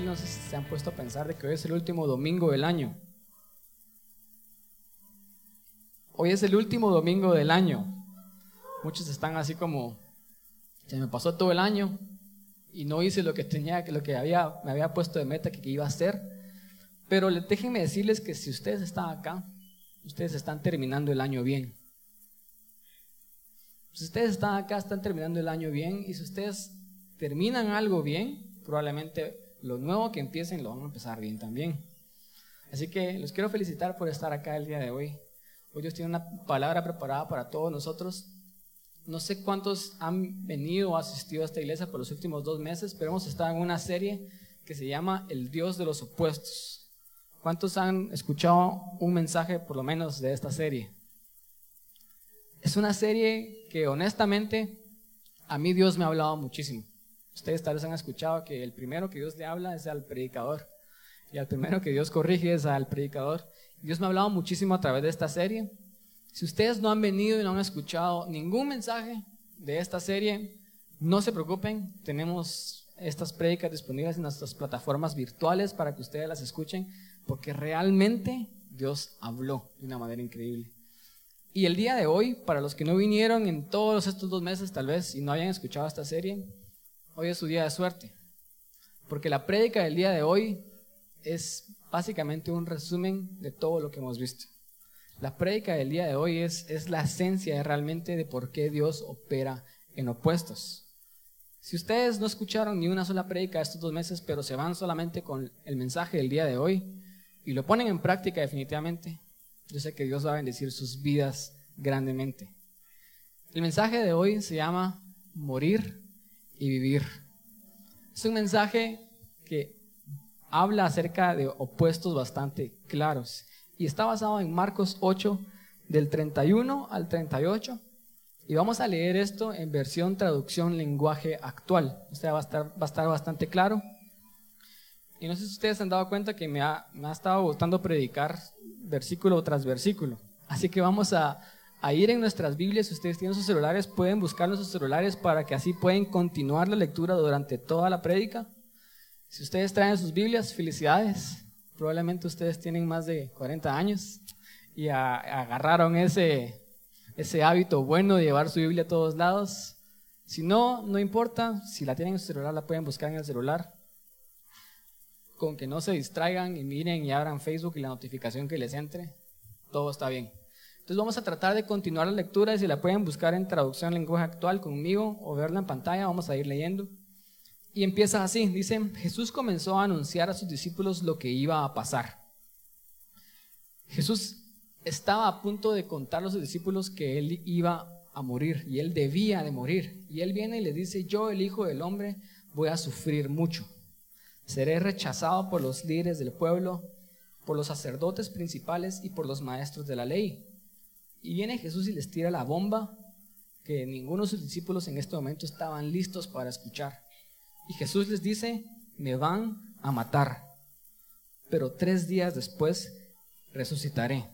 no sé si se han puesto a pensar de que hoy es el último domingo del año. Hoy es el último domingo del año. Muchos están así como, se me pasó todo el año y no hice lo que tenía, lo que había, me había puesto de meta que iba a hacer. Pero déjenme decirles que si ustedes están acá, ustedes están terminando el año bien. Si ustedes están acá, están terminando el año bien y si ustedes terminan algo bien, probablemente lo nuevo que empiecen lo van a empezar bien también. Así que los quiero felicitar por estar acá el día de hoy. Hoy Dios tiene una palabra preparada para todos nosotros. No sé cuántos han venido o asistido a esta iglesia por los últimos dos meses, pero hemos estado en una serie que se llama El Dios de los Opuestos. ¿Cuántos han escuchado un mensaje por lo menos de esta serie? Es una serie que honestamente a mí Dios me ha hablado muchísimo. Ustedes tal vez han escuchado que el primero que Dios le habla es al predicador y al primero que Dios corrige es al predicador. Dios me ha hablado muchísimo a través de esta serie. Si ustedes no han venido y no han escuchado ningún mensaje de esta serie, no se preocupen, tenemos estas prédicas disponibles en nuestras plataformas virtuales para que ustedes las escuchen, porque realmente Dios habló de una manera increíble. Y el día de hoy, para los que no vinieron en todos estos dos meses tal vez y no hayan escuchado esta serie, Hoy es su día de suerte. Porque la prédica del día de hoy es básicamente un resumen de todo lo que hemos visto. La prédica del día de hoy es, es la esencia realmente de por qué Dios opera en opuestos. Si ustedes no escucharon ni una sola prédica estos dos meses, pero se van solamente con el mensaje del día de hoy y lo ponen en práctica definitivamente, yo sé que Dios va a bendecir sus vidas grandemente. El mensaje de hoy se llama morir y vivir. Es un mensaje que habla acerca de opuestos bastante claros y está basado en Marcos 8 del 31 al 38 y vamos a leer esto en versión traducción lenguaje actual. O sea, va a estar, va a estar bastante claro. Y no sé si ustedes se han dado cuenta que me ha, me ha estado gustando predicar versículo tras versículo. Así que vamos a, a ir en nuestras Biblias, si ustedes tienen sus celulares, pueden buscar sus celulares para que así pueden continuar la lectura durante toda la prédica. Si ustedes traen sus Biblias, felicidades. Probablemente ustedes tienen más de 40 años y agarraron ese, ese hábito bueno de llevar su Biblia a todos lados. Si no, no importa, si la tienen en su celular, la pueden buscar en el celular. Con que no se distraigan y miren y abran Facebook y la notificación que les entre, todo está bien. Entonces vamos a tratar de continuar la lectura y si la pueden buscar en traducción lenguaje actual conmigo o verla en pantalla, vamos a ir leyendo. Y empieza así, dice, Jesús comenzó a anunciar a sus discípulos lo que iba a pasar. Jesús estaba a punto de contar a sus discípulos que él iba a morir y él debía de morir. Y él viene y le dice, yo el Hijo del Hombre voy a sufrir mucho. Seré rechazado por los líderes del pueblo, por los sacerdotes principales y por los maestros de la ley y viene Jesús y les tira la bomba que ninguno de sus discípulos en este momento estaban listos para escuchar. Y Jesús les dice, me van a matar, pero tres días después resucitaré.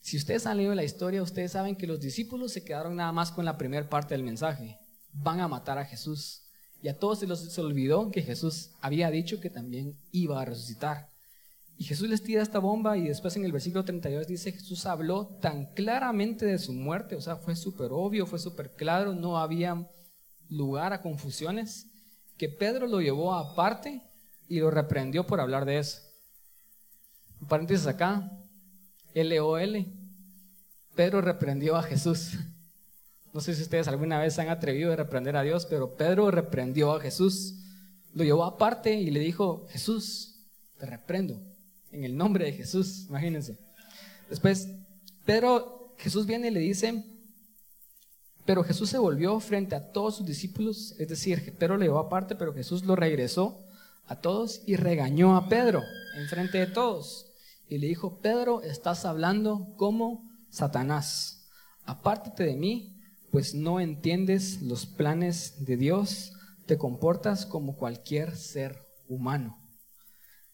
Si ustedes han leído la historia, ustedes saben que los discípulos se quedaron nada más con la primera parte del mensaje. Van a matar a Jesús. Y a todos se les olvidó que Jesús había dicho que también iba a resucitar. Y Jesús les tira esta bomba y después en el versículo 32 dice, Jesús habló tan claramente de su muerte, o sea, fue súper obvio, fue súper claro, no había lugar a confusiones, que Pedro lo llevó aparte y lo reprendió por hablar de eso. Un paréntesis acá, L-O-L, Pedro reprendió a Jesús. No sé si ustedes alguna vez han atrevido a reprender a Dios, pero Pedro reprendió a Jesús. Lo llevó aparte y le dijo, Jesús, te reprendo en el nombre de Jesús, imagínense. Después, Pedro, Jesús viene y le dice, pero Jesús se volvió frente a todos sus discípulos, es decir, Pedro le llevó aparte, pero Jesús lo regresó a todos y regañó a Pedro en frente de todos. Y le dijo, Pedro, estás hablando como Satanás. Apártate de mí, pues no entiendes los planes de Dios, te comportas como cualquier ser humano.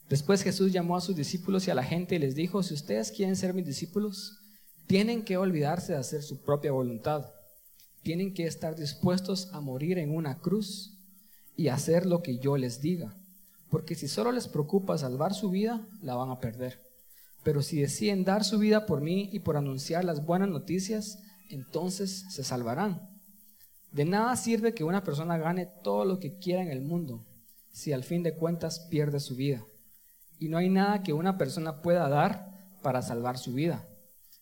Después Jesús llamó a sus discípulos y a la gente y les dijo, si ustedes quieren ser mis discípulos, tienen que olvidarse de hacer su propia voluntad. tienen que estar dispuestos a morir en una cruz y hacer lo que yo les diga. Porque si solo les preocupa salvar su vida, la van a perder. Pero si deciden dar su vida por mí y por anunciar las buenas noticias, entonces se salvarán. De nada sirve que una persona gane todo lo que quiera en el mundo si al fin de cuentas pierde su vida. Y no hay nada que una persona pueda dar para salvar su vida.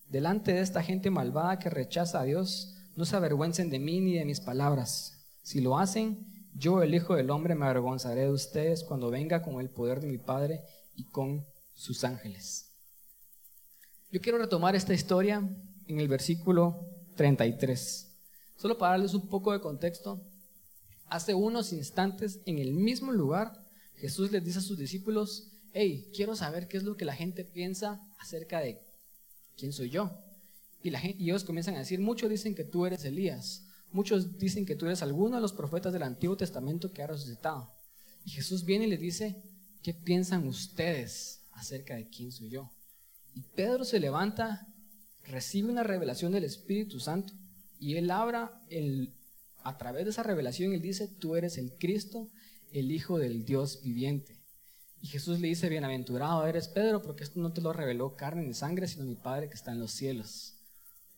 Delante de esta gente malvada que rechaza a Dios, no se avergüencen de mí ni de mis palabras. Si lo hacen, yo, el Hijo del Hombre, me avergonzaré de ustedes cuando venga con el poder de mi Padre y con sus ángeles. Yo quiero retomar esta historia en el versículo 33. Solo para darles un poco de contexto, hace unos instantes en el mismo lugar, Jesús les dice a sus discípulos, hey, quiero saber qué es lo que la gente piensa acerca de quién soy yo. Y, la gente, y ellos comienzan a decir, muchos dicen que tú eres Elías, muchos dicen que tú eres alguno de los profetas del Antiguo Testamento que ha resucitado. Y Jesús viene y les dice, ¿qué piensan ustedes acerca de quién soy yo? Y Pedro se levanta, recibe una revelación del Espíritu Santo y él abra el, a través de esa revelación, él dice, tú eres el Cristo, el Hijo del Dios viviente. Y Jesús le dice, bienaventurado eres Pedro, porque esto no te lo reveló carne ni sangre, sino mi Padre que está en los cielos.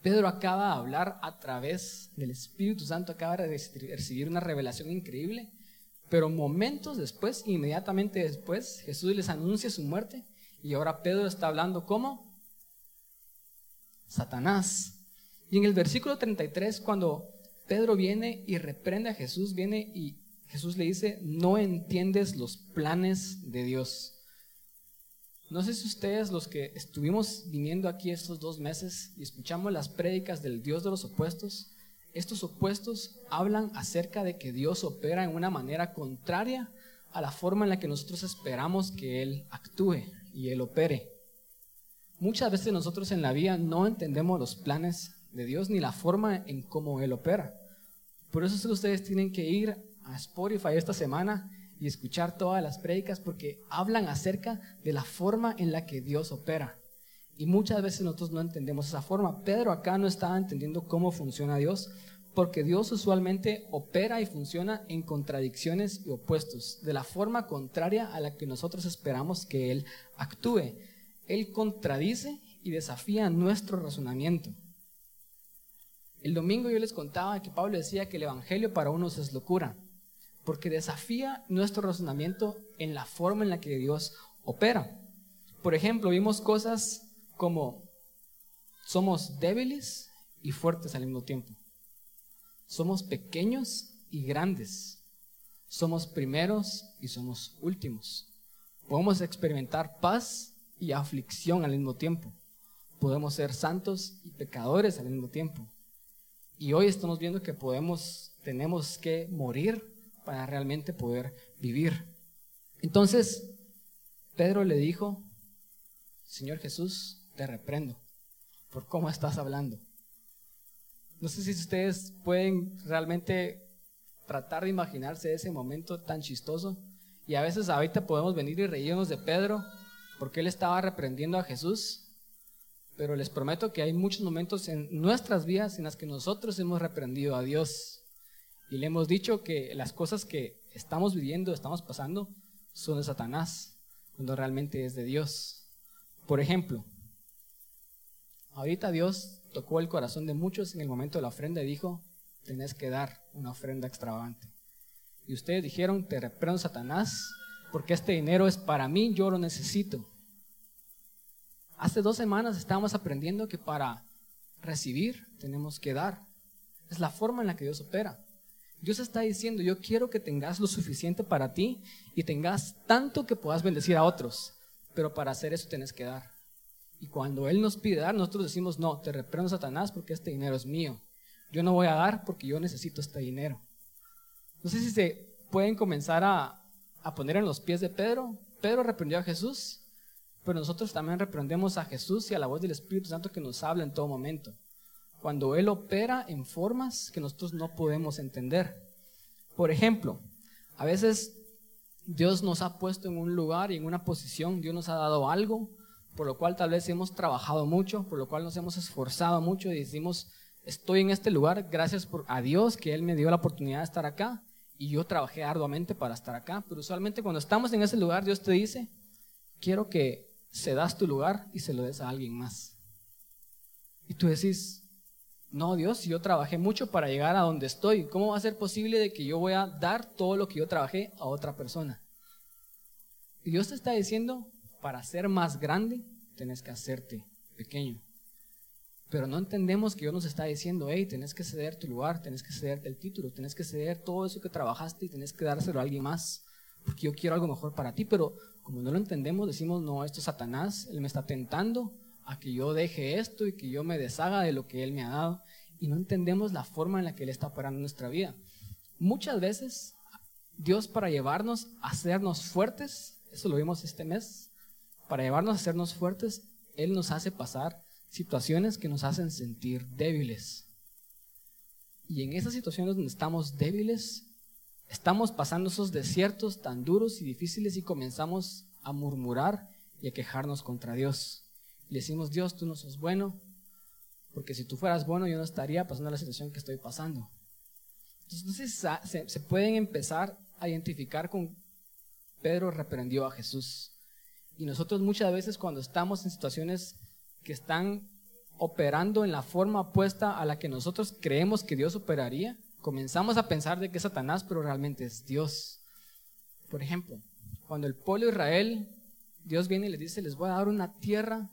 Pedro acaba de hablar a través del Espíritu Santo, acaba de recibir una revelación increíble, pero momentos después, inmediatamente después, Jesús les anuncia su muerte y ahora Pedro está hablando como Satanás. Y en el versículo 33, cuando Pedro viene y reprende a Jesús, viene y Jesús le dice, no entiendes los planes de Dios. No sé si ustedes, los que estuvimos viniendo aquí estos dos meses y escuchamos las prédicas del Dios de los opuestos, estos opuestos hablan acerca de que Dios opera en una manera contraria a la forma en la que nosotros esperamos que Él actúe y Él opere. Muchas veces nosotros en la vida no entendemos los planes de Dios ni la forma en cómo Él opera. Por eso es que ustedes tienen que ir a Spotify esta semana y escuchar todas las prédicas porque hablan acerca de la forma en la que Dios opera. Y muchas veces nosotros no entendemos esa forma. Pedro acá no estaba entendiendo cómo funciona Dios, porque Dios usualmente opera y funciona en contradicciones y opuestos, de la forma contraria a la que nosotros esperamos que Él actúe. Él contradice y desafía nuestro razonamiento. El domingo yo les contaba que Pablo decía que el Evangelio para unos es locura, porque desafía nuestro razonamiento en la forma en la que Dios opera. Por ejemplo, vimos cosas como somos débiles y fuertes al mismo tiempo. Somos pequeños y grandes. Somos primeros y somos últimos. Podemos experimentar paz y aflicción al mismo tiempo. Podemos ser santos y pecadores al mismo tiempo. Y hoy estamos viendo que podemos, tenemos que morir para realmente poder vivir. Entonces, Pedro le dijo, Señor Jesús, te reprendo por cómo estás hablando. No sé si ustedes pueden realmente tratar de imaginarse ese momento tan chistoso. Y a veces ahorita podemos venir y reírnos de Pedro porque él estaba reprendiendo a Jesús. Pero les prometo que hay muchos momentos en nuestras vidas en las que nosotros hemos reprendido a Dios. Y le hemos dicho que las cosas que estamos viviendo, estamos pasando, son de Satanás, cuando realmente es de Dios. Por ejemplo, ahorita Dios tocó el corazón de muchos en el momento de la ofrenda y dijo, tenés que dar una ofrenda extravagante. Y ustedes dijeron, te reprendo Satanás, porque este dinero es para mí, yo lo necesito. Hace dos semanas estábamos aprendiendo que para recibir tenemos que dar. Es la forma en la que Dios opera. Dios está diciendo, yo quiero que tengas lo suficiente para ti y tengas tanto que puedas bendecir a otros, pero para hacer eso tienes que dar. Y cuando Él nos pide dar, nosotros decimos, no, te reprendo Satanás porque este dinero es mío. Yo no voy a dar porque yo necesito este dinero. No sé si se pueden comenzar a, a poner en los pies de Pedro. Pedro reprendió a Jesús, pero nosotros también reprendemos a Jesús y a la voz del Espíritu Santo que nos habla en todo momento. Cuando Él opera en formas que nosotros no podemos entender. Por ejemplo, a veces Dios nos ha puesto en un lugar y en una posición, Dios nos ha dado algo, por lo cual tal vez hemos trabajado mucho, por lo cual nos hemos esforzado mucho y decimos, estoy en este lugar gracias a Dios que Él me dio la oportunidad de estar acá y yo trabajé arduamente para estar acá. Pero usualmente cuando estamos en ese lugar, Dios te dice, quiero que se das tu lugar y se lo des a alguien más. Y tú decís, no, Dios, yo trabajé mucho para llegar a donde estoy. ¿Cómo va a ser posible de que yo voy a dar todo lo que yo trabajé a otra persona? Y Dios te está diciendo, para ser más grande, tenés que hacerte pequeño. Pero no entendemos que Dios nos está diciendo, hey, tenés que ceder tu lugar, tenés que ceder el título, tenés que ceder todo eso que trabajaste y tenés que dárselo a alguien más, porque yo quiero algo mejor para ti. Pero como no lo entendemos, decimos, no, esto es Satanás, él me está tentando a que yo deje esto y que yo me deshaga de lo que él me ha dado. Y no entendemos la forma en la que él está operando nuestra vida. Muchas veces, Dios para llevarnos a hacernos fuertes, eso lo vimos este mes, para llevarnos a hacernos fuertes, Él nos hace pasar situaciones que nos hacen sentir débiles. Y en esas situaciones donde estamos débiles, estamos pasando esos desiertos tan duros y difíciles y comenzamos a murmurar y a quejarnos contra Dios. Le decimos, Dios, tú no sos bueno, porque si tú fueras bueno yo no estaría pasando la situación que estoy pasando. Entonces se, se pueden empezar a identificar con Pedro reprendió a Jesús. Y nosotros muchas veces cuando estamos en situaciones que están operando en la forma opuesta a la que nosotros creemos que Dios operaría, comenzamos a pensar de que es Satanás, pero realmente es Dios. Por ejemplo, cuando el pueblo Israel, Dios viene y les dice, les voy a dar una tierra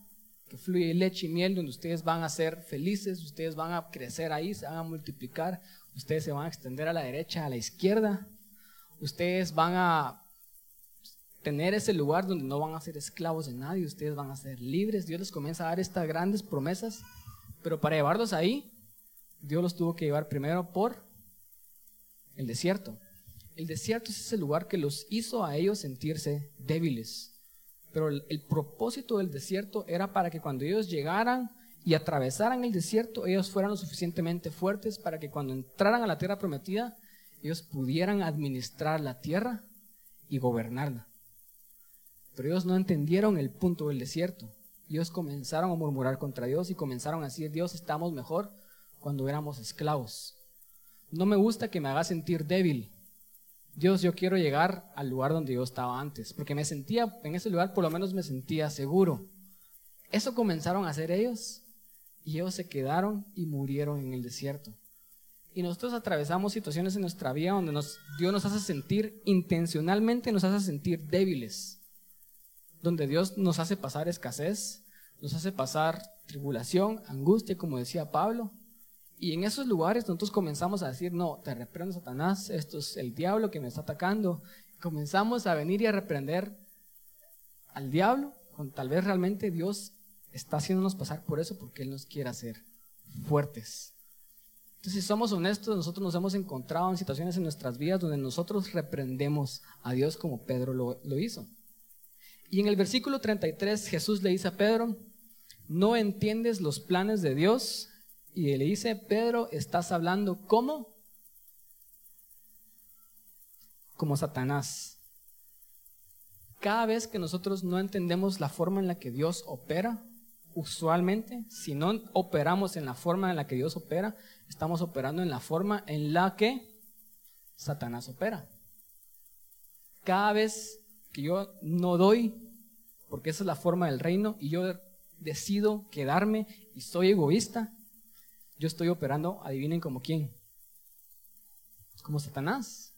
que fluye leche y miel, donde ustedes van a ser felices, ustedes van a crecer ahí, se van a multiplicar, ustedes se van a extender a la derecha, a la izquierda, ustedes van a tener ese lugar donde no van a ser esclavos de nadie, ustedes van a ser libres. Dios les comienza a dar estas grandes promesas, pero para llevarlos ahí, Dios los tuvo que llevar primero por el desierto. El desierto es ese lugar que los hizo a ellos sentirse débiles. Pero el, propósito del desierto era para que cuando ellos llegaran y atravesaran el desierto, ellos fueran lo suficientemente fuertes para que cuando entraran a la tierra prometida, ellos pudieran administrar la tierra y gobernarla. Pero ellos no entendieron el punto del desierto. Ellos comenzaron a murmurar contra Dios y comenzaron a decir, Dios, estamos mejor cuando éramos esclavos. No me gusta que me haga sentir débil. Dios, yo quiero llegar al lugar donde yo estaba antes, porque me sentía, en ese lugar por lo menos me sentía seguro. Eso comenzaron a hacer ellos y ellos se quedaron y murieron en el desierto. Y nosotros atravesamos situaciones en nuestra vida donde Dios nos hace sentir, intencionalmente nos hace sentir débiles donde Dios nos hace pasar escasez, nos hace pasar tribulación, angustia, como decía Pablo. Y en esos lugares nosotros comenzamos a decir, no, te reprendo Satanás, esto es el diablo que me está atacando. Comenzamos a venir y a reprender al diablo, con tal vez realmente Dios está haciéndonos pasar por eso porque Él nos quiere hacer fuertes. Entonces, si somos honestos, nosotros nos hemos encontrado en situaciones en nuestras vidas donde nosotros reprendemos a Dios como Pedro lo, lo hizo. Y en el versículo 33 Jesús le dice a Pedro, no entiendes los planes de Dios. Y le dice, Pedro, estás hablando como? Como Satanás. Cada vez que nosotros no entendemos la forma en la que Dios opera, usualmente, si no operamos en la forma en la que Dios opera, estamos operando en la forma en la que Satanás opera. Cada vez que yo no doy, porque esa es la forma del reino, y yo decido quedarme y soy egoísta, yo estoy operando, adivinen como quién, como Satanás.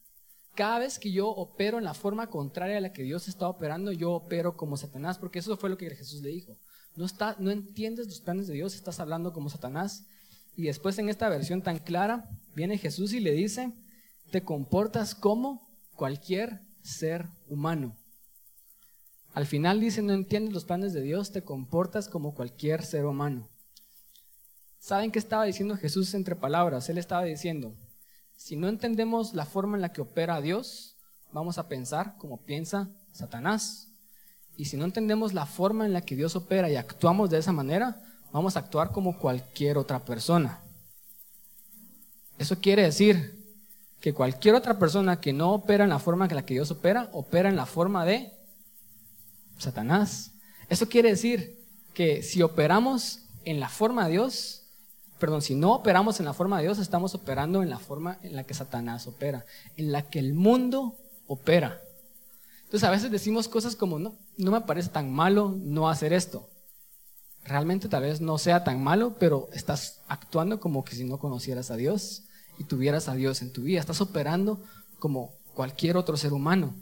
Cada vez que yo opero en la forma contraria a la que Dios está operando, yo opero como Satanás, porque eso fue lo que Jesús le dijo. No, está, no entiendes los planes de Dios, estás hablando como Satanás. Y después en esta versión tan clara, viene Jesús y le dice, te comportas como cualquier ser humano. Al final dice, no entiendes los planes de Dios, te comportas como cualquier ser humano. ¿Saben qué estaba diciendo Jesús entre palabras? Él estaba diciendo, si no entendemos la forma en la que opera Dios, vamos a pensar como piensa Satanás. Y si no entendemos la forma en la que Dios opera y actuamos de esa manera, vamos a actuar como cualquier otra persona. Eso quiere decir que cualquier otra persona que no opera en la forma en la que Dios opera, opera en la forma de Satanás. Eso quiere decir que si operamos en la forma de Dios, perdón, si no operamos en la forma de Dios, estamos operando en la forma en la que Satanás opera, en la que el mundo opera. Entonces a veces decimos cosas como, no, no me parece tan malo no hacer esto. Realmente tal vez no sea tan malo, pero estás actuando como que si no conocieras a Dios y tuvieras a Dios en tu vida. Estás operando como cualquier otro ser humano.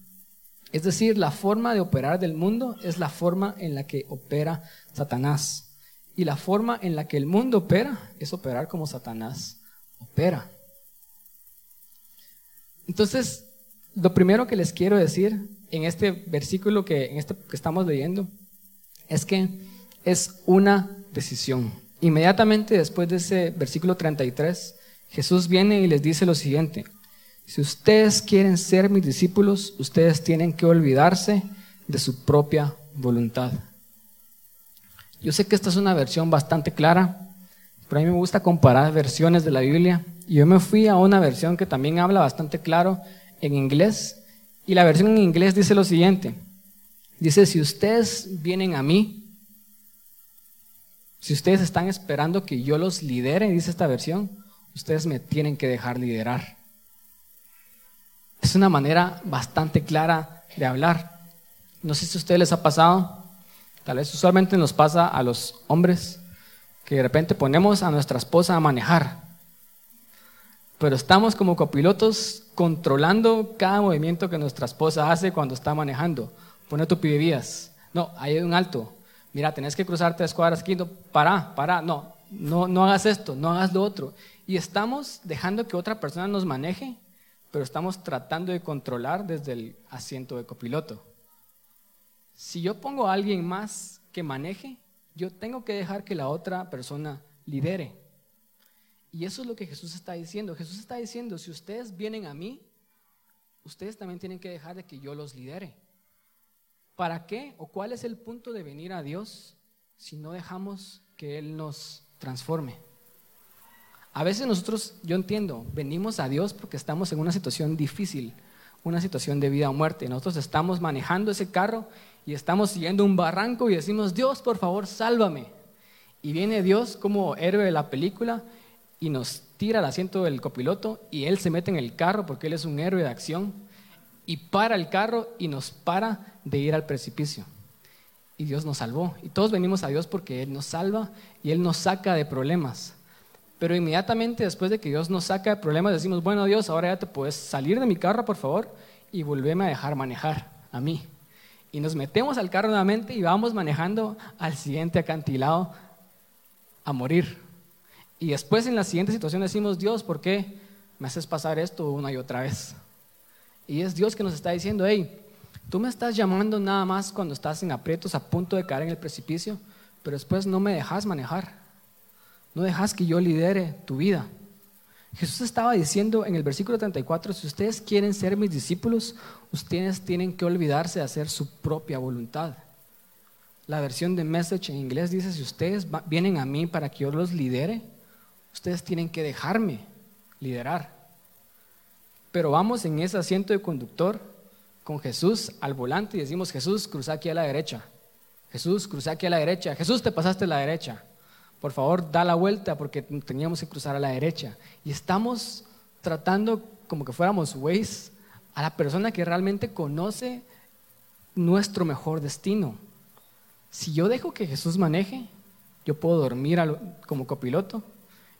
Es decir, la forma de operar del mundo es la forma en la que opera Satanás. Y la forma en la que el mundo opera es operar como Satanás opera. Entonces, lo primero que les quiero decir en este versículo que, este estamos leyendo es que es una decisión. Inmediatamente después de ese versículo 33, Jesús viene y les dice lo siguiente, si ustedes quieren ser mis discípulos, ustedes tienen que olvidarse de su propia voluntad. Yo sé que esta es una versión bastante clara, pero a mí me gusta comparar versiones de la Biblia. Y yo me fui a una versión que también habla bastante claro en inglés. Y la versión en inglés dice lo siguiente. Dice, si ustedes vienen a mí, si ustedes están esperando que yo los lidere, dice esta versión, ustedes me tienen que dejar liderar. Es una manera bastante clara de hablar. No sé si a ustedes les ha pasado, tal vez usualmente nos pasa a los hombres, que de repente ponemos a nuestra esposa a manejar, pero estamos como copilotos controlando cada movimiento que nuestra esposa hace cuando está manejando. Pone tu vías. No, hay un alto. Mira, tenés que cruzar tres cuadras aquí. Para, para. No, no, no hagas esto, no hagas lo otro. Y estamos dejando que otra persona nos maneje pero estamos tratando de controlar desde el asiento de copiloto. Si yo pongo a alguien más que maneje, yo tengo que dejar que la otra persona lidere. Y eso es lo que Jesús está diciendo. Jesús está diciendo, si ustedes vienen a mí, ustedes también tienen que dejar de que yo los lidere. ¿Para qué o cuál es el punto de venir a Dios si no dejamos que Él nos transforme? A veces nosotros, yo entiendo, venimos a Dios porque estamos en una situación difícil, una situación de vida o muerte. Nosotros estamos manejando ese carro y estamos siguiendo un barranco y decimos, Dios, por favor, sálvame. Y viene Dios como héroe de la película y nos tira el asiento del copiloto y Él se mete en el carro porque Él es un héroe de acción y para el carro y nos para de ir al precipicio. Y Dios nos salvó. Y todos venimos a Dios porque Él nos salva y Él nos saca de problemas. Pero inmediatamente después de que Dios nos saca de problemas, decimos, bueno Dios, ahora ya te puedes salir de mi carro, por favor, y volverme a dejar manejar a mí. Y nos metemos al carro nuevamente y vamos manejando al siguiente acantilado a morir. Y después en la siguiente situación decimos, Dios, ¿por qué me haces pasar esto una y otra vez? Y es Dios que nos está diciendo, hey, tú me estás llamando nada más cuando estás en aprietos a punto de caer en el precipicio, pero después no me dejas manejar. No dejas que yo lidere tu vida. Jesús estaba diciendo en el versículo 34, si ustedes quieren ser mis discípulos, ustedes tienen que olvidarse de hacer su propia voluntad. La versión de Message en inglés dice, si ustedes vienen a mí para que yo los lidere, ustedes tienen que dejarme liderar. Pero vamos en ese asiento de conductor con Jesús al volante y decimos, Jesús, cruza aquí a la derecha. Jesús, cruza aquí a la derecha. Jesús, te pasaste a la derecha por favor, da la vuelta porque teníamos que cruzar a la derecha. Y estamos tratando como que fuéramos Waze a la persona que realmente conoce nuestro mejor destino. Si yo dejo que Jesús maneje, yo puedo dormir como copiloto,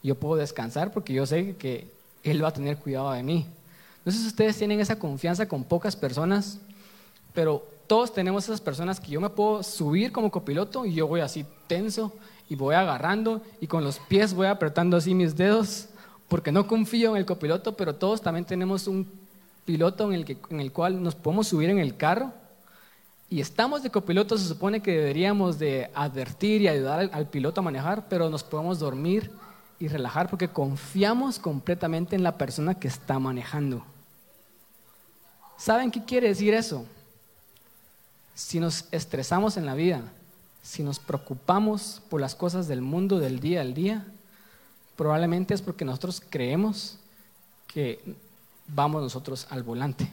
yo puedo descansar porque yo sé que Él va a tener cuidado de mí. No sé si ustedes tienen esa confianza con pocas personas, pero todos tenemos esas personas que yo me puedo subir como copiloto y yo voy así tenso y voy agarrando y con los pies voy apretando así mis dedos porque no confío en el copiloto, pero todos también tenemos un piloto en el, que, en el cual nos podemos subir en el carro y estamos de copiloto, se supone que deberíamos de advertir y ayudar al, al piloto a manejar, pero nos podemos dormir y relajar porque confiamos completamente en la persona que está manejando. ¿Saben qué quiere decir eso? Si nos estresamos en la vida, si nos preocupamos por las cosas del mundo del día al día, probablemente es porque nosotros creemos que vamos nosotros al volante.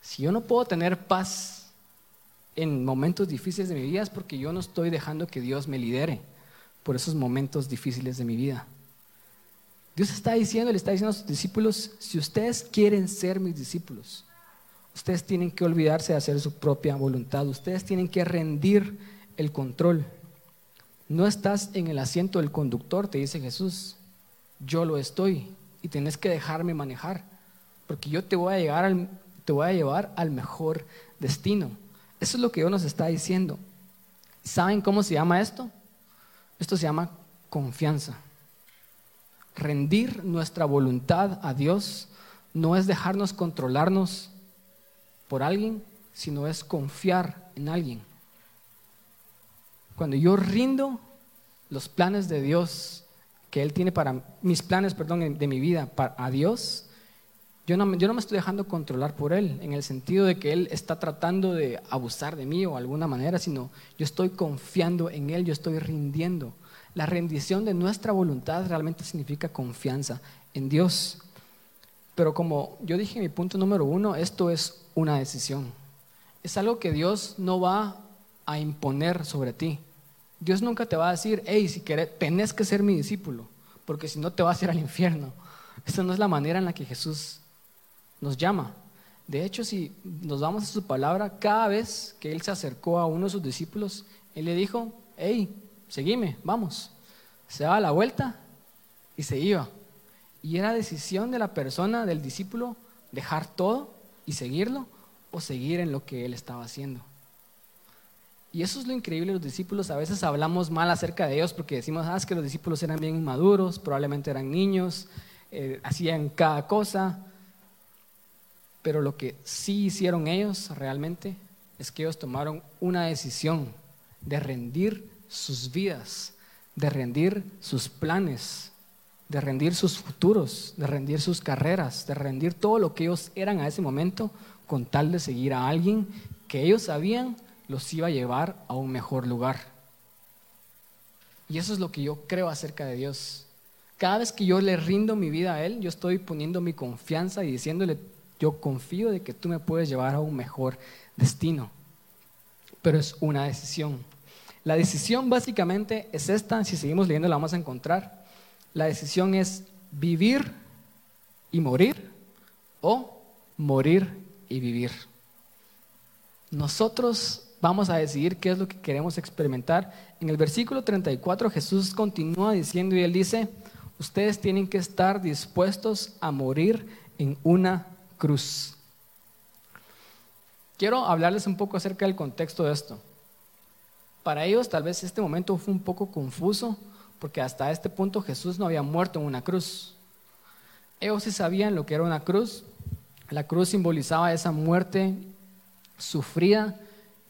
Si yo no puedo tener paz en momentos difíciles de mi vida es porque yo no estoy dejando que Dios me lidere. por esos momentos difíciles de mi vida. Dios está diciendo, le está diciendo a sus discípulos, si ustedes quieren ser mis discípulos, ustedes tienen que olvidarse de hacer su propia voluntad, ustedes tienen que rendir el control. No estás en el asiento del conductor, te dice Jesús, yo lo estoy y tienes que dejarme manejar, porque yo te voy a, llegar al, te voy a llevar al mejor destino. Eso es lo que Dios nos está diciendo. ¿Saben cómo se llama esto? Esto se llama confianza. Rendir nuestra voluntad a Dios no es dejarnos controlarnos por alguien, sino es confiar en alguien. Cuando yo rindo los planes de Dios que Él tiene para mis planes, perdón, de mi vida para, a Dios, yo no, yo no me estoy dejando controlar por Él, en el sentido de que Él está tratando de abusar de mí o alguna manera, sino yo estoy confiando en Él, yo estoy rindiendo. La rendición de nuestra voluntad realmente significa confianza en Dios. Pero como yo dije en mi punto número uno, esto es una decisión. Es algo que Dios no va a imponer sobre ti. Dios nunca te va a decir, hey, si querés, tenés que ser mi discípulo, porque si no te vas a ir al infierno. Esa no es la manera en la que Jesús nos llama. De hecho, si nos vamos a su palabra, cada vez que Él se acercó a uno de sus discípulos, Él le dijo, hey, seguime, vamos. Se daba la vuelta y se iba. Y era decisión de la persona, del discípulo, dejar todo y seguirlo o seguir en lo que Él estaba haciendo. Y eso es lo increíble los discípulos. A veces hablamos mal acerca de ellos porque decimos, ah, que los discípulos eran bien inmaduros, probablemente eran niños, eh, hacían cada cosa. Pero lo que sí hicieron ellos realmente es que ellos tomaron una decisión de rendir sus vidas, de rendir sus planes, de rendir sus futuros, de rendir sus carreras, de rendir todo lo que ellos eran a ese momento con tal de seguir a alguien que ellos sabían los iba a llevar a un mejor lugar. Y eso es lo que yo creo acerca de Dios. Cada vez que yo le rindo mi vida a Él, yo estoy poniendo mi confianza y diciéndole, yo confío de que tú me puedes llevar a un mejor destino. Pero es una decisión. La decisión básicamente es esta, si seguimos leyendo la vamos a encontrar. La decisión es vivir y morir o morir y vivir. Nosotros vamos a decidir qué es lo que queremos experimentar. En el versículo 34 Jesús continúa diciendo y él dice, ustedes tienen que estar dispuestos a morir en una cruz. Quiero hablarles un poco acerca del contexto de esto. Para ellos tal vez este momento fue un poco confuso porque hasta este punto Jesús no había muerto en una cruz. Ellos sí sabían lo que era una cruz. La cruz simbolizaba esa muerte sufrida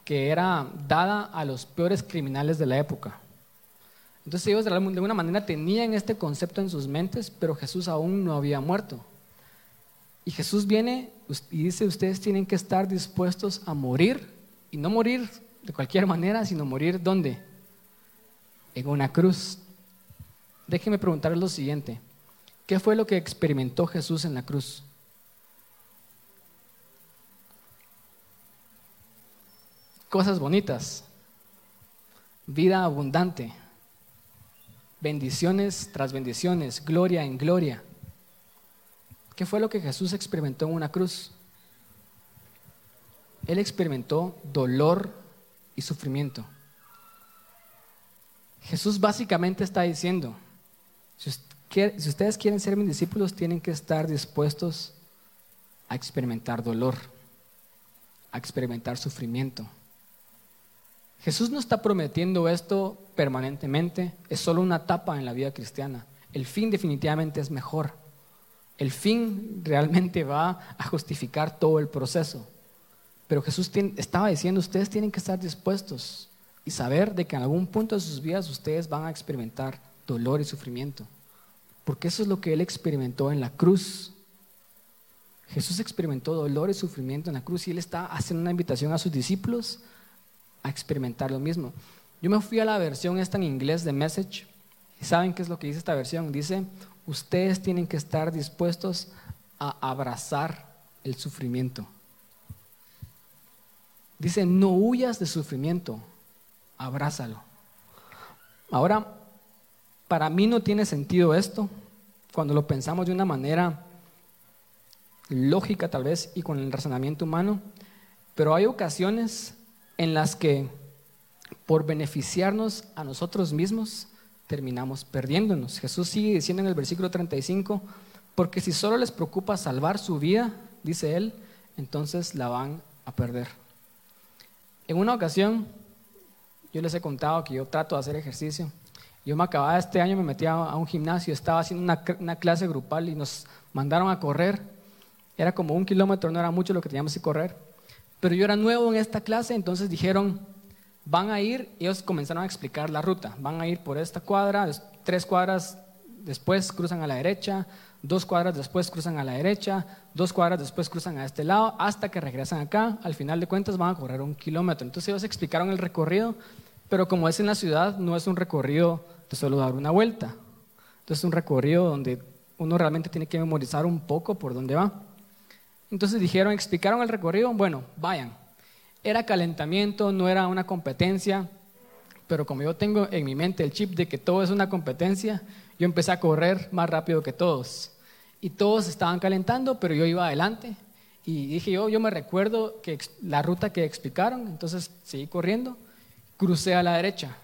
que era dada a los peores criminales de la época. Entonces ellos de alguna manera tenían este concepto en sus mentes, pero Jesús aún no había muerto. Y Jesús viene y dice, ustedes tienen que estar dispuestos a morir, y no morir de cualquier manera, sino morir ¿dónde? En una cruz. Déjenme preguntarles lo siguiente, ¿qué fue lo que experimentó Jesús en la cruz? Cosas bonitas, vida abundante, bendiciones tras bendiciones, gloria en gloria. ¿Qué fue lo que Jesús experimentó en una cruz? Él experimentó dolor y sufrimiento. Jesús básicamente está diciendo, si ustedes quieren ser mis discípulos, tienen que estar dispuestos a experimentar dolor, a experimentar sufrimiento. Jesús no está prometiendo esto permanentemente, es solo una etapa en la vida cristiana. El fin definitivamente es mejor. El fin realmente va a justificar todo el proceso. Pero Jesús estaba diciendo, ustedes tienen que estar dispuestos y saber de que en algún punto de sus vidas ustedes van a experimentar dolor y sufrimiento. Porque eso es lo que Él experimentó en la cruz. Jesús experimentó dolor y sufrimiento en la cruz y Él está haciendo una invitación a sus discípulos a experimentar lo mismo. Yo me fui a la versión esta en inglés de Message. ¿Y saben qué es lo que dice esta versión? Dice, ustedes tienen que estar dispuestos a abrazar el sufrimiento. Dice, no huyas de sufrimiento, abrázalo. Ahora, para mí no tiene sentido esto cuando lo pensamos de una manera lógica tal vez y con el razonamiento humano, pero hay ocasiones en las que por beneficiarnos a nosotros mismos terminamos perdiéndonos. Jesús sigue diciendo en el versículo 35, porque si solo les preocupa salvar su vida, dice él, entonces la van a perder. En una ocasión, yo les he contado que yo trato de hacer ejercicio. Yo me acababa este año, me metí a un gimnasio, estaba haciendo una, una clase grupal y nos mandaron a correr. Era como un kilómetro, no era mucho lo que teníamos que correr. Pero yo era nuevo en esta clase, entonces dijeron, van a ir, ellos comenzaron a explicar la ruta. Van a ir por esta cuadra, tres cuadras después cruzan a la derecha, dos cuadras después cruzan a la derecha, dos cuadras después cruzan a este lado, hasta que regresan acá. Al final de cuentas van a correr un kilómetro. Entonces ellos explicaron el recorrido, pero como es en la ciudad, no es un recorrido de solo dar una vuelta. Entonces es un recorrido donde uno realmente tiene que memorizar un poco por dónde va. Entonces dijeron, explicaron el recorrido, bueno, vayan. Era calentamiento, no era una competencia, pero como yo tengo en mi mente el chip de que todo es una competencia, yo empecé a correr más rápido que todos. Y todos estaban calentando, pero yo iba adelante. Y dije yo, yo me recuerdo que la ruta que explicaron, entonces seguí corriendo, crucé a la derecha.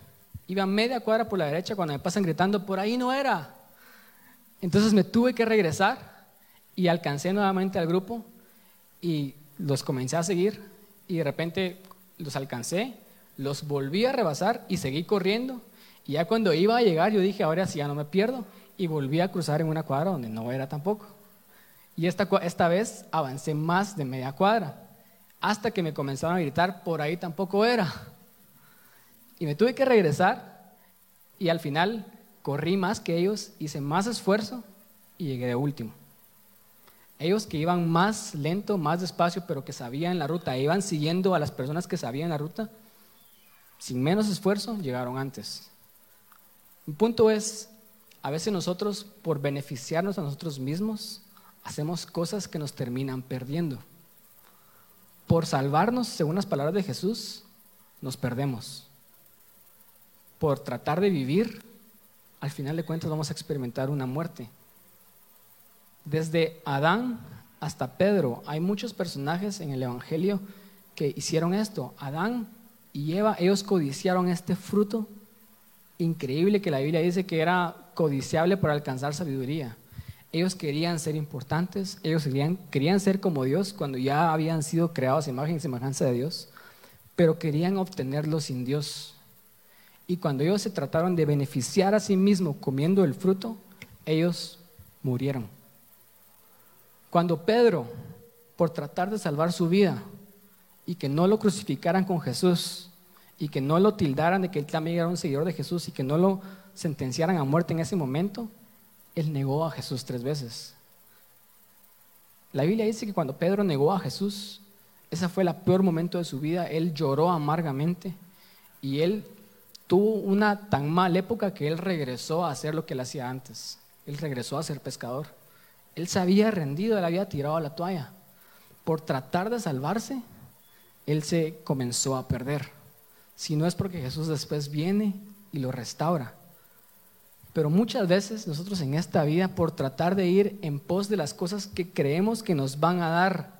Iba media cuadra por la derecha cuando me pasan gritando, por ahí no era. Entonces me tuve que regresar y alcancé nuevamente al grupo y los comencé a seguir y de repente los alcancé, los volví a rebasar y seguí corriendo y ya cuando iba a llegar, yo dije, ahora sí ya no me pierdo. Y volví a cruzar en una cuadra donde no era tampoco. Y esta, esta vez avancé más de media cuadra. Hasta que me comenzaron a gritar, por ahí tampoco era. Y me tuve que regresar. Y al final corrí más que ellos, hice más esfuerzo y llegué de último. Ellos que iban más lento, más despacio, pero que sabían la ruta, iban siguiendo a las personas que sabían la ruta, sin menos esfuerzo, llegaron antes. Mi punto es, a veces nosotros, por beneficiarnos a nosotros mismos, hacemos cosas que nos terminan perdiendo. Por salvarnos, según las palabras de Jesús, nos perdemos. Por tratar de vivir, al final de cuentas vamos a experimentar una muerte. Desde Adán hasta Pedro, hay muchos personajes en el Evangelio que hicieron esto. Adán y Eva, ellos codiciaron este fruto increíble que la Biblia dice que era codiciable para alcanzar sabiduría. Ellos querían ser importantes, ellos querían, querían ser como Dios cuando ya habían sido creados a imagen y semejanza de Dios, pero querían obtenerlo sin Dios. Y cuando ellos se trataron de beneficiar a sí mismos comiendo el fruto, ellos murieron. Cuando Pedro, por tratar de salvar su vida y que no lo crucificaran con Jesús, y que no lo tildaran de que él también era un seguidor de Jesús y que no lo sentenciaran a muerte en ese momento, él negó a Jesús tres veces. La Biblia dice que cuando Pedro negó a Jesús, ese fue el peor momento de su vida, él lloró amargamente y él tuvo una tan mala época que él regresó a hacer lo que él hacía antes. Él regresó a ser pescador. Él se había rendido, él había tirado la toalla. Por tratar de salvarse, él se comenzó a perder si no es porque Jesús después viene y lo restaura. Pero muchas veces nosotros en esta vida, por tratar de ir en pos de las cosas que creemos que nos van a dar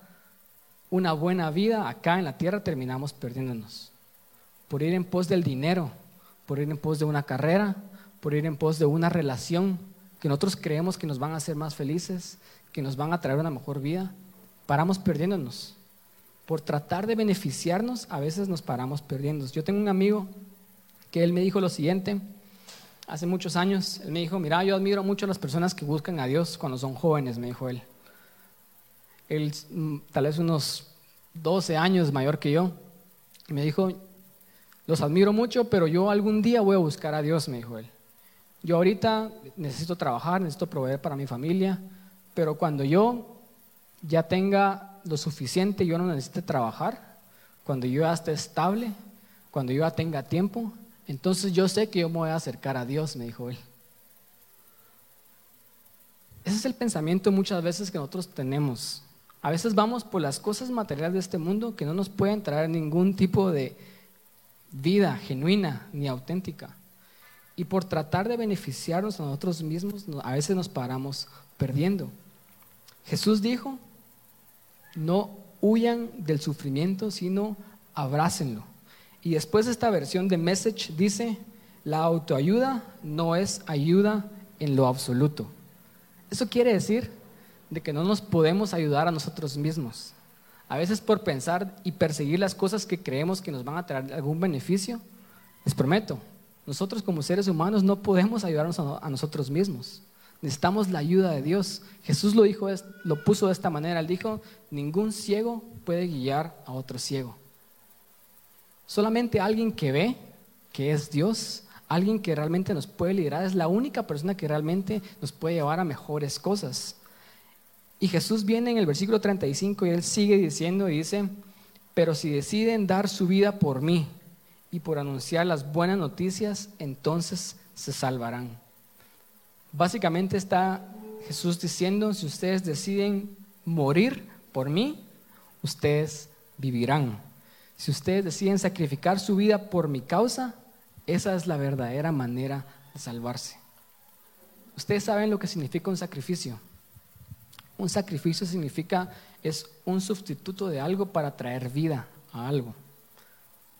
una buena vida acá en la tierra, terminamos perdiéndonos. Por ir en pos del dinero, por ir en pos de una carrera, por ir en pos de una relación que nosotros creemos que nos van a hacer más felices, que nos van a traer una mejor vida, paramos perdiéndonos por tratar de beneficiarnos, a veces nos paramos perdiendo. Yo tengo un amigo que él me dijo lo siguiente, hace muchos años, él me dijo, mira, yo admiro mucho a las personas que buscan a Dios cuando son jóvenes, me dijo él. Él, mm, tal vez unos 12 años mayor que yo, y me dijo, los admiro mucho, pero yo algún día voy a buscar a Dios, me dijo él. Yo ahorita necesito trabajar, necesito proveer para mi familia, pero cuando yo ya tenga lo suficiente, yo no necesite trabajar, cuando yo ya esté estable, cuando yo ya tenga tiempo, entonces yo sé que yo me voy a acercar a Dios, me dijo él. Ese es el pensamiento muchas veces que nosotros tenemos. A veces vamos por las cosas materiales de este mundo que no nos pueden traer ningún tipo de vida genuina ni auténtica. Y por tratar de beneficiarnos a nosotros mismos, a veces nos paramos perdiendo. Jesús dijo, no huyan del sufrimiento, sino abrácenlo. Y después esta versión de Message dice, la autoayuda no es ayuda en lo absoluto. Eso quiere decir de que no nos podemos ayudar a nosotros mismos. A veces por pensar y perseguir las cosas que creemos que nos van a traer algún beneficio, les prometo, nosotros como seres humanos no podemos ayudarnos a, nosotros mismos. Necesitamos la ayuda de Dios. Jesús lo dijo, lo puso de esta manera. Él dijo, ningún ciego puede guiar a otro ciego. Solamente alguien que ve, que es Dios, alguien que realmente nos puede liderar, es la única persona que realmente nos puede llevar a mejores cosas. Y Jesús viene en el versículo 35 y él sigue diciendo y dice, pero si deciden dar su vida por mí y por anunciar las buenas noticias, entonces se salvarán. Básicamente está Jesús diciendo, si ustedes deciden morir por mí, ustedes vivirán. Si ustedes deciden sacrificar su vida por mi causa, esa es la verdadera manera de salvarse. Ustedes saben lo que significa un sacrificio. Un sacrificio significa es un sustituto de algo para traer vida a algo.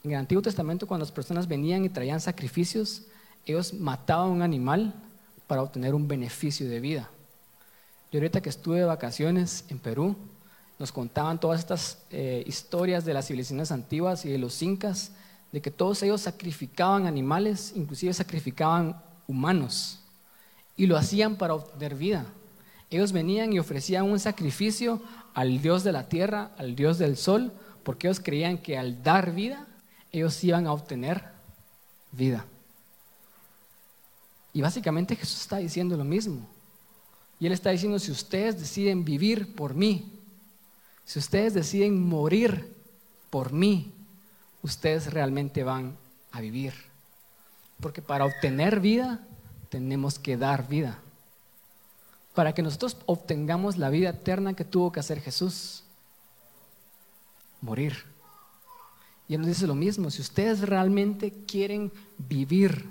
En el Antiguo Testamento, cuando las personas venían y traían sacrificios, ellos mataban un animal para obtener un beneficio de vida. Yo ahorita que estuve de vacaciones en Perú, nos contaban todas estas eh, historias de las civilizaciones antiguas y de los incas, de que todos ellos sacrificaban animales, inclusive sacrificaban humanos, y lo hacían para obtener vida. Ellos venían y ofrecían un sacrificio al Dios de la tierra, al Dios del sol, porque ellos creían que al dar vida, ellos iban a obtener vida. Y básicamente Jesús está diciendo lo mismo. Y Él está diciendo, si ustedes deciden vivir por mí, si ustedes deciden morir por mí, ustedes realmente van a vivir. Porque para obtener vida tenemos que dar vida. Para que nosotros obtengamos la vida eterna que tuvo que hacer Jesús, morir. Y Él nos dice lo mismo, si ustedes realmente quieren vivir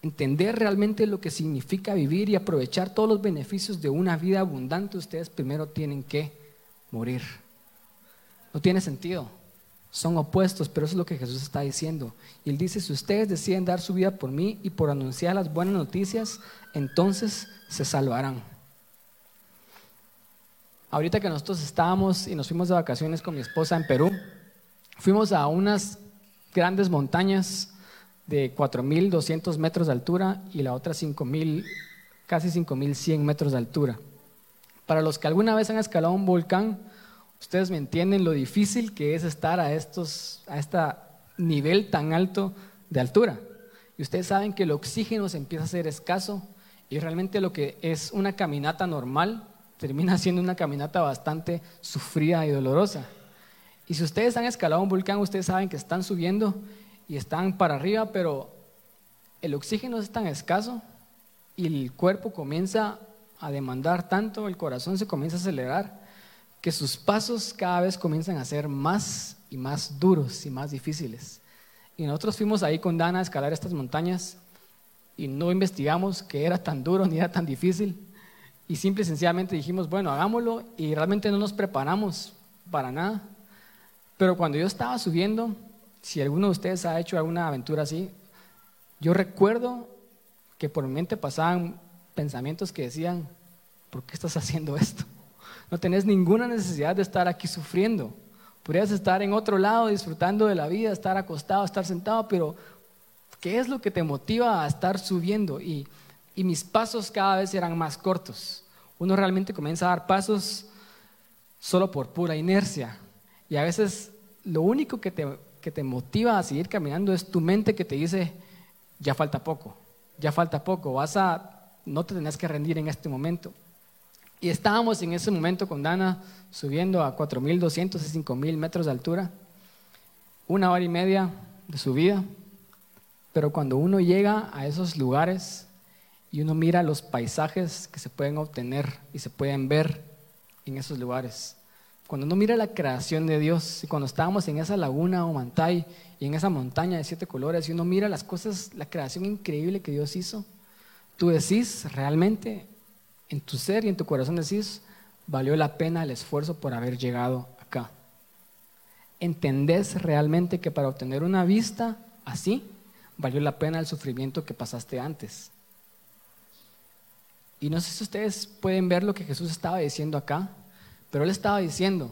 entender realmente lo que significa vivir y aprovechar todos los beneficios de una vida abundante, ustedes primero tienen que morir. No tiene sentido. Son opuestos, pero eso es lo que Jesús está diciendo. Y él dice, si ustedes deciden dar su vida por mí y por anunciar las buenas noticias, entonces se salvarán. Ahorita que nosotros estábamos y nos fuimos de vacaciones con mi esposa en Perú, fuimos a unas grandes montañas de 4.200 metros de altura y la otra 5.000, casi 5.100 metros de altura. Para los que alguna vez han escalado un volcán, ustedes me entienden lo difícil que es estar a, estos, a este nivel tan alto de altura. Y ustedes saben que el oxígeno se empieza a ser escaso y realmente lo que es una caminata normal termina siendo una caminata bastante sufrida y dolorosa. Y si ustedes han escalado un volcán, ustedes saben que están subiendo y están para arriba, pero el oxígeno es tan escaso y el cuerpo comienza a demandar tanto, el corazón se comienza a acelerar, que sus pasos cada vez comienzan a ser más y más duros y más difíciles. Y nosotros fuimos ahí con Dana a escalar estas montañas y no investigamos que era tan duro ni era tan difícil. Y simple y sencillamente dijimos, bueno, hagámoslo y realmente no nos preparamos para nada. Pero cuando yo estaba subiendo, si alguno de ustedes ha hecho alguna aventura así, yo recuerdo que por mi mente pasaban pensamientos que decían, ¿por qué estás haciendo esto? No tenés ninguna necesidad de estar aquí sufriendo. Podrías estar en otro lado disfrutando de la vida, estar acostado, estar sentado, pero ¿qué es lo que te motiva a estar subiendo? Y, y mis pasos cada vez eran más cortos. Uno realmente comienza a dar pasos solo por pura inercia. Y a veces lo único que te que te motiva a seguir caminando es tu mente que te dice, ya falta poco, ya falta poco, vas a, no te tenés que rendir en este momento. Y estábamos en ese momento con Dana subiendo a 4.200 y 5.000 metros de altura, una hora y media de subida, pero cuando uno llega a esos lugares y uno mira los paisajes que se pueden obtener y se pueden ver en esos lugares, Cuando uno mira la creación de Dios y cuando estábamos en esa laguna o mantay y en esa montaña de siete colores y uno mira las cosas, la creación increíble que Dios hizo, tú decís realmente en tu ser y en tu corazón decís, valió la pena el esfuerzo por haber llegado acá. ¿Entendés realmente que para obtener una vista así, valió la pena el sufrimiento que pasaste antes? Y no sé si ustedes pueden ver lo que Jesús estaba diciendo acá, pero él estaba diciendo,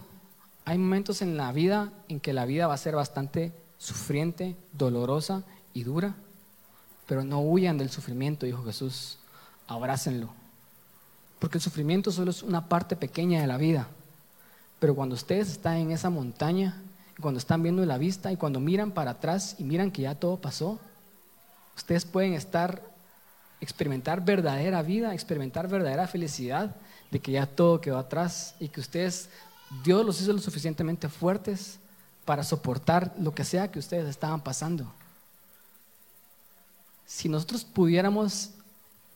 hay momentos en la vida en que la vida va a ser bastante sufriente, dolorosa y dura, pero no huyan del sufrimiento, dijo Jesús, abrácenlo. Porque el sufrimiento solo es una parte pequeña de la vida. Pero cuando ustedes están en esa montaña, cuando están viendo la vista y cuando miran para atrás y miran que ya todo pasó, ustedes pueden estar, experimentar verdadera vida, experimentar verdadera felicidad de que ya todo quedó atrás y que ustedes, Dios los hizo lo suficientemente fuertes para soportar lo que sea que ustedes estaban pasando. Si nosotros pudiéramos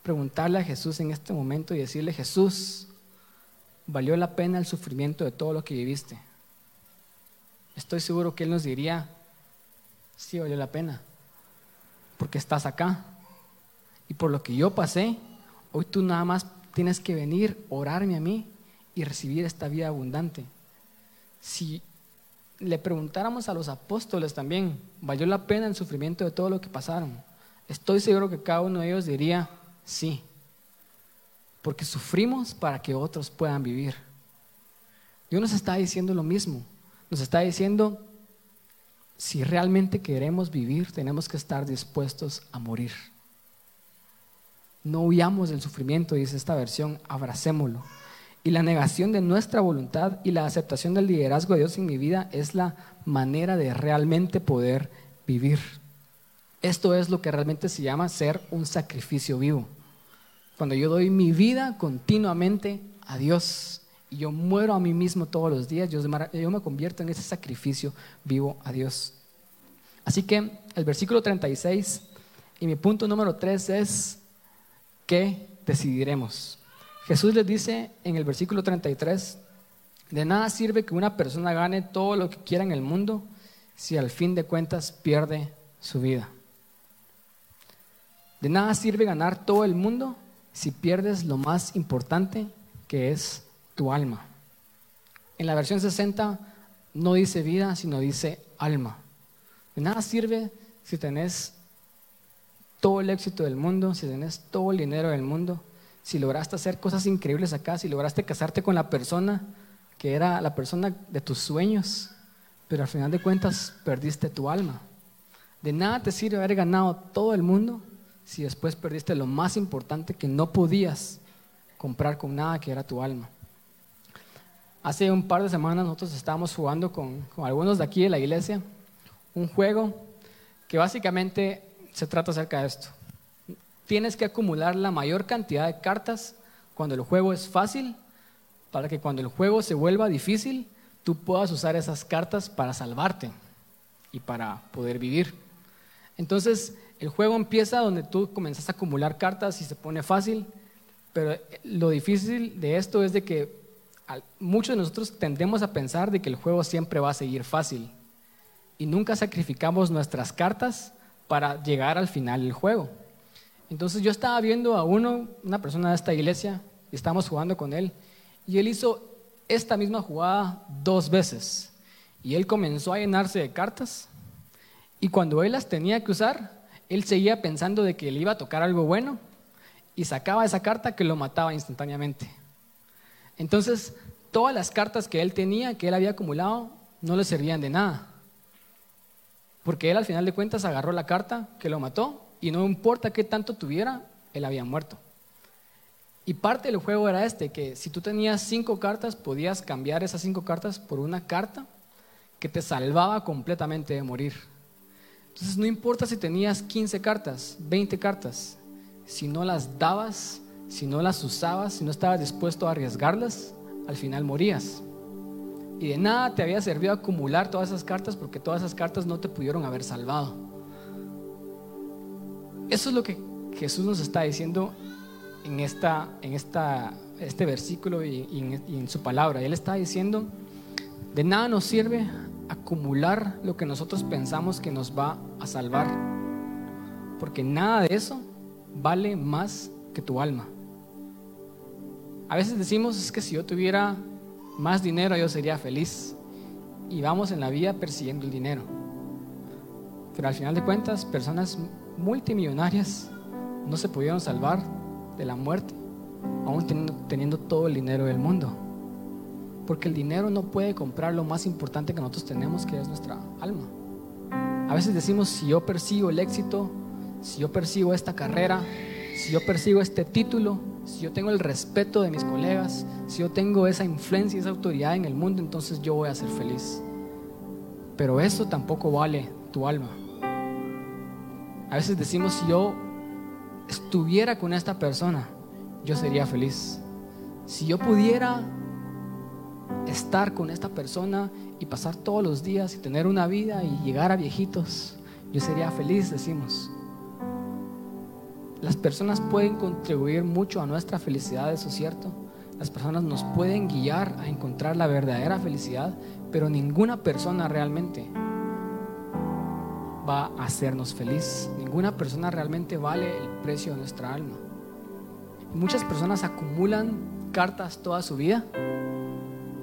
preguntarle a Jesús en este momento y decirle, Jesús, ¿valió la pena el sufrimiento de todo lo que viviste? Estoy seguro que Él nos diría, sí, valió la pena, porque estás acá. Y por lo que yo pasé, hoy tú nada más tienes que venir, orarme a mí y recibir esta vida abundante. Si le preguntáramos a los apóstoles también, ¿valió la pena el sufrimiento de todo lo que pasaron? Estoy seguro que cada uno de ellos diría, sí, porque sufrimos para que otros puedan vivir. Dios nos está diciendo lo mismo, nos está diciendo, si realmente queremos vivir, tenemos que estar dispuestos a morir. No huyamos del sufrimiento, dice esta versión, abracémoslo. Y la negación de nuestra voluntad y la aceptación del liderazgo de Dios en mi vida es la manera de realmente poder vivir. Esto es lo que realmente se llama ser un sacrificio vivo. Cuando yo doy mi vida continuamente a Dios y yo muero a mí mismo todos los días, yo me convierto en ese sacrificio vivo a Dios. Así que el versículo 36 y mi punto número 3 es ¿qué decidiremos? Jesús les dice en el versículo 33, de nada sirve que una persona gane todo lo que quiera en el mundo si al fin de cuentas pierde su vida. De nada sirve ganar todo el mundo si pierdes lo más importante que es tu alma. En la versión 60 no dice vida, sino dice alma. De nada sirve si tenés todo el éxito del mundo, si tenés todo el dinero del mundo, si lograste hacer cosas increíbles acá, si lograste casarte con la persona que era la persona de tus sueños, pero al final de cuentas perdiste tu alma. De nada te sirve haber ganado todo el mundo si después perdiste lo más importante que no podías comprar con nada, que era tu alma. Hace un par de semanas nosotros estábamos jugando con, con algunos de aquí de la iglesia un juego que básicamente se trata acerca de esto. Tienes que acumular la mayor cantidad de cartas cuando el juego es fácil, para que cuando el juego se vuelva difícil, tú puedas usar esas cartas para salvarte y para poder vivir. Entonces, el juego empieza donde tú comienzas a acumular cartas y se pone fácil, pero lo difícil de esto es de que muchos de nosotros tendemos a pensar de que el juego siempre va a seguir fácil y nunca sacrificamos nuestras cartas para llegar al final del juego. Entonces yo estaba viendo a uno, una persona de esta iglesia, y estábamos jugando con él, y él hizo esta misma jugada dos veces. Y él comenzó a llenarse de cartas, y cuando él las tenía que usar, él seguía pensando de que le iba a tocar algo bueno, y sacaba esa carta que lo mataba instantáneamente. Entonces, todas las cartas que él tenía, que él había acumulado, no le servían de nada. Porque él al final de cuentas agarró la carta que lo mató y no importa qué tanto tuviera, él había muerto. Y parte del juego era este, que si tú tenías cinco cartas, podías cambiar esas cinco cartas por una carta que te salvaba completamente de morir. Entonces no importa si tenías 15 cartas, 20 cartas, si no las dabas, si no las usabas, si no estabas dispuesto a arriesgarlas, al final morías. Y de nada te había servido acumular todas esas cartas porque todas esas cartas no te pudieron haber salvado. Eso es lo que Jesús nos está diciendo en, esta, en esta, este versículo y, en, y en su palabra. Él está diciendo De nada nos sirve acumular lo que nosotros pensamos que nos va a salvar, porque nada de eso vale más que tu alma. A veces decimos es que si yo tuviera más dinero yo sería feliz y vamos en la vida persiguiendo el dinero. Pero al final de cuentas, personas multimillonarias no se pudieron salvar de la muerte, aún teniendo, teniendo todo el dinero del mundo. Porque el dinero no puede comprar lo más importante que nosotros tenemos, que es nuestra alma. A veces decimos, si yo persigo el éxito, si yo persigo esta carrera, si yo persigo este título, si yo tengo el respeto de mis colegas, si yo tengo esa influencia y esa autoridad en el mundo, entonces yo voy a ser feliz. Pero eso tampoco vale tu alma. A veces decimos, si yo estuviera con esta persona, yo sería feliz. Si yo pudiera estar con esta persona y pasar todos los días y tener una vida y llegar a viejitos, yo sería feliz, decimos. Las personas pueden contribuir mucho a nuestra felicidad, eso es cierto. Las personas nos pueden guiar a encontrar la verdadera felicidad, pero ninguna persona realmente va a hacernos feliz. Ninguna persona realmente vale el precio de nuestra alma. muchas personas acumulan cartas toda su vida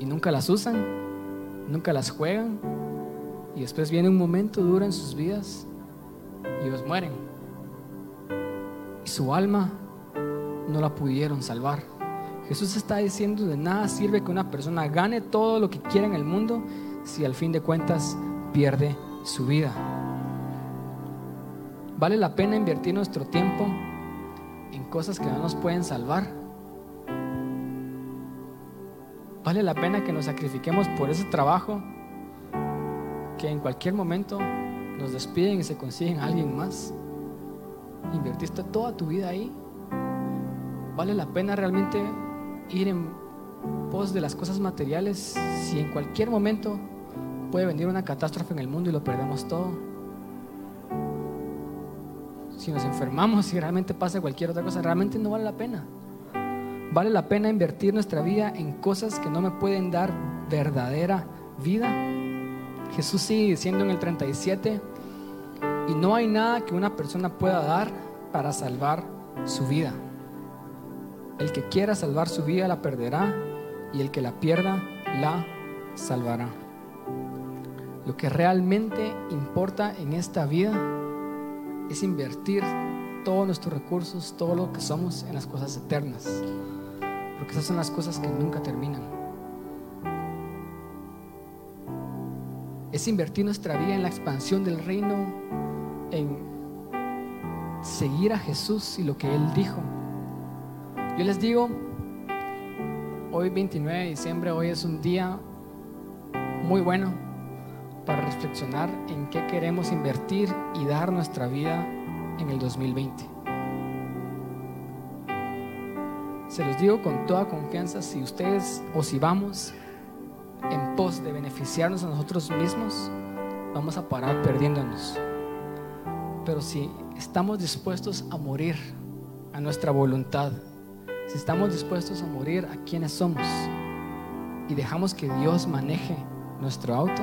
y nunca las usan, nunca las juegan y después viene un momento duro en sus vidas y ellos mueren. Y su alma no la pudieron salvar. Jesús está diciendo de nada sirve que una persona gane todo lo que quiera en el mundo si al fin de cuentas pierde su vida. ¿Vale la pena invertir nuestro tiempo en cosas que no nos pueden salvar? ¿Vale la pena que nos sacrifiquemos por ese trabajo que en cualquier momento nos despiden y se consiguen a alguien más? ¿Invertiste toda tu vida ahí? ¿Vale la pena realmente ir en pos de las cosas materiales si en cualquier momento puede venir una catástrofe en el mundo y lo perdemos todo? si nos enfermamos, si realmente pasa cualquier otra cosa, realmente no vale la pena. Vale la pena invertir nuestra vida en cosas que no me pueden dar verdadera vida. Jesús sigue diciendo en el 37, y no hay nada que una persona pueda dar para salvar su vida. El que quiera salvar su vida la perderá y el que la pierda la salvará. Lo que realmente importa en esta vida es invertir todos nuestros recursos, todo lo que somos en las cosas eternas. Porque esas son las cosas que nunca terminan. Es invertir nuestra vida en la expansión del reino, en seguir a Jesús y lo que Él dijo. Yo les digo, hoy 29 de diciembre, hoy es un día muy bueno para reflexionar en qué queremos invertir y dar nuestra vida en el 2020. Se los digo con toda confianza, si ustedes o si vamos en pos de beneficiarnos a nosotros mismos, vamos a parar perdiéndonos. Pero si estamos dispuestos a morir a nuestra voluntad, si estamos dispuestos a morir a quienes somos y dejamos que Dios maneje nuestro auto,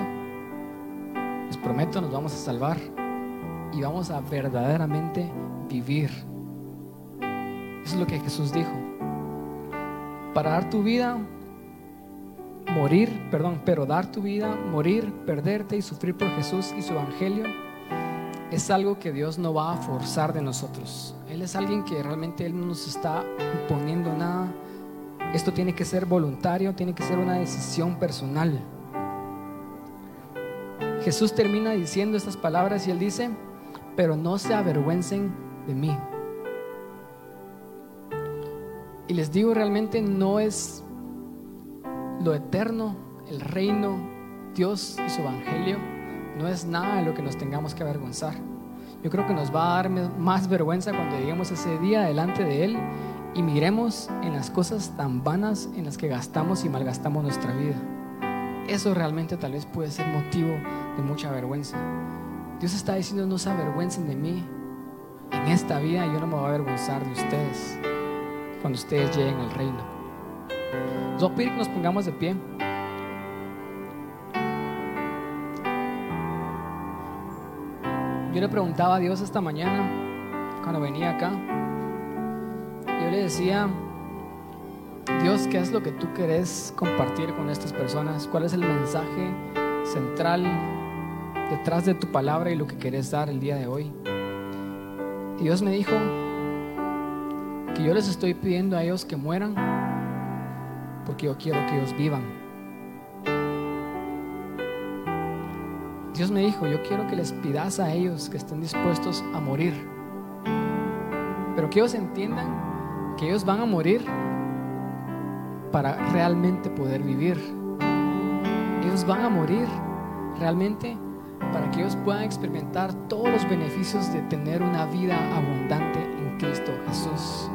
les prometo, nos vamos a salvar y vamos a verdaderamente vivir. Eso es lo que Jesús dijo. Para dar tu vida, morir, perdón, pero dar tu vida, morir, perderte y sufrir por Jesús y su evangelio es algo que Dios no va a forzar de nosotros. Él es alguien que realmente Él no nos está imponiendo nada. Esto tiene que ser voluntario, tiene que ser una decisión personal. Jesús termina diciendo estas palabras y él dice, pero no se avergüencen de mí. Y les digo, realmente no es lo eterno, el reino, Dios y su evangelio, no es nada de lo que nos tengamos que avergonzar. Yo creo que nos va a dar más vergüenza cuando lleguemos ese día delante de Él y miremos en las cosas tan vanas en las que gastamos y malgastamos nuestra vida. Eso realmente tal vez puede ser motivo de mucha vergüenza. Dios está diciendo, no se avergüencen de mí. En esta vida yo no me voy a avergonzar de ustedes cuando ustedes lleguen al reino. Pedir que nos pongamos de pie. Yo le preguntaba a Dios esta mañana, cuando venía acá, yo le decía, Dios, ¿qué es lo que tú querés compartir con estas personas? ¿Cuál es el mensaje central detrás de tu palabra y lo que querés dar el día de hoy? Y Dios me dijo que yo les estoy pidiendo a ellos que mueran porque yo quiero que ellos vivan. Dios me dijo, yo quiero que les pidas a ellos que estén dispuestos a morir, pero que ellos entiendan que ellos van a morir para realmente poder vivir. Ellos van a morir realmente para que ellos puedan experimentar todos los beneficios de tener una vida abundante en Cristo Jesús.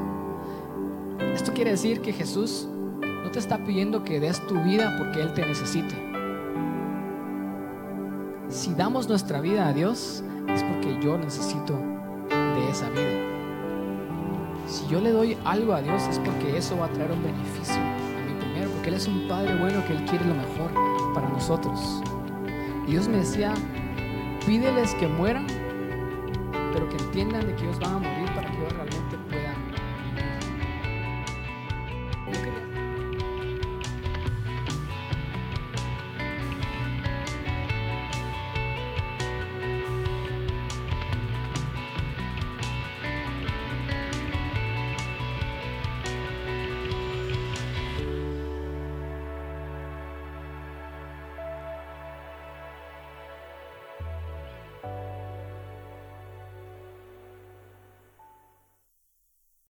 Esto quiere decir que Jesús no te está pidiendo que des tu vida porque Él te necesite. Si damos nuestra vida a Dios es porque yo necesito de esa vida. Si yo le doy algo a Dios es porque eso va a traer un beneficio a mí primero, porque Él es un Padre bueno que Él quiere lo mejor para nosotros. Y Dios me decía, pídeles que mueran, pero que entiendan de que ellos van a morir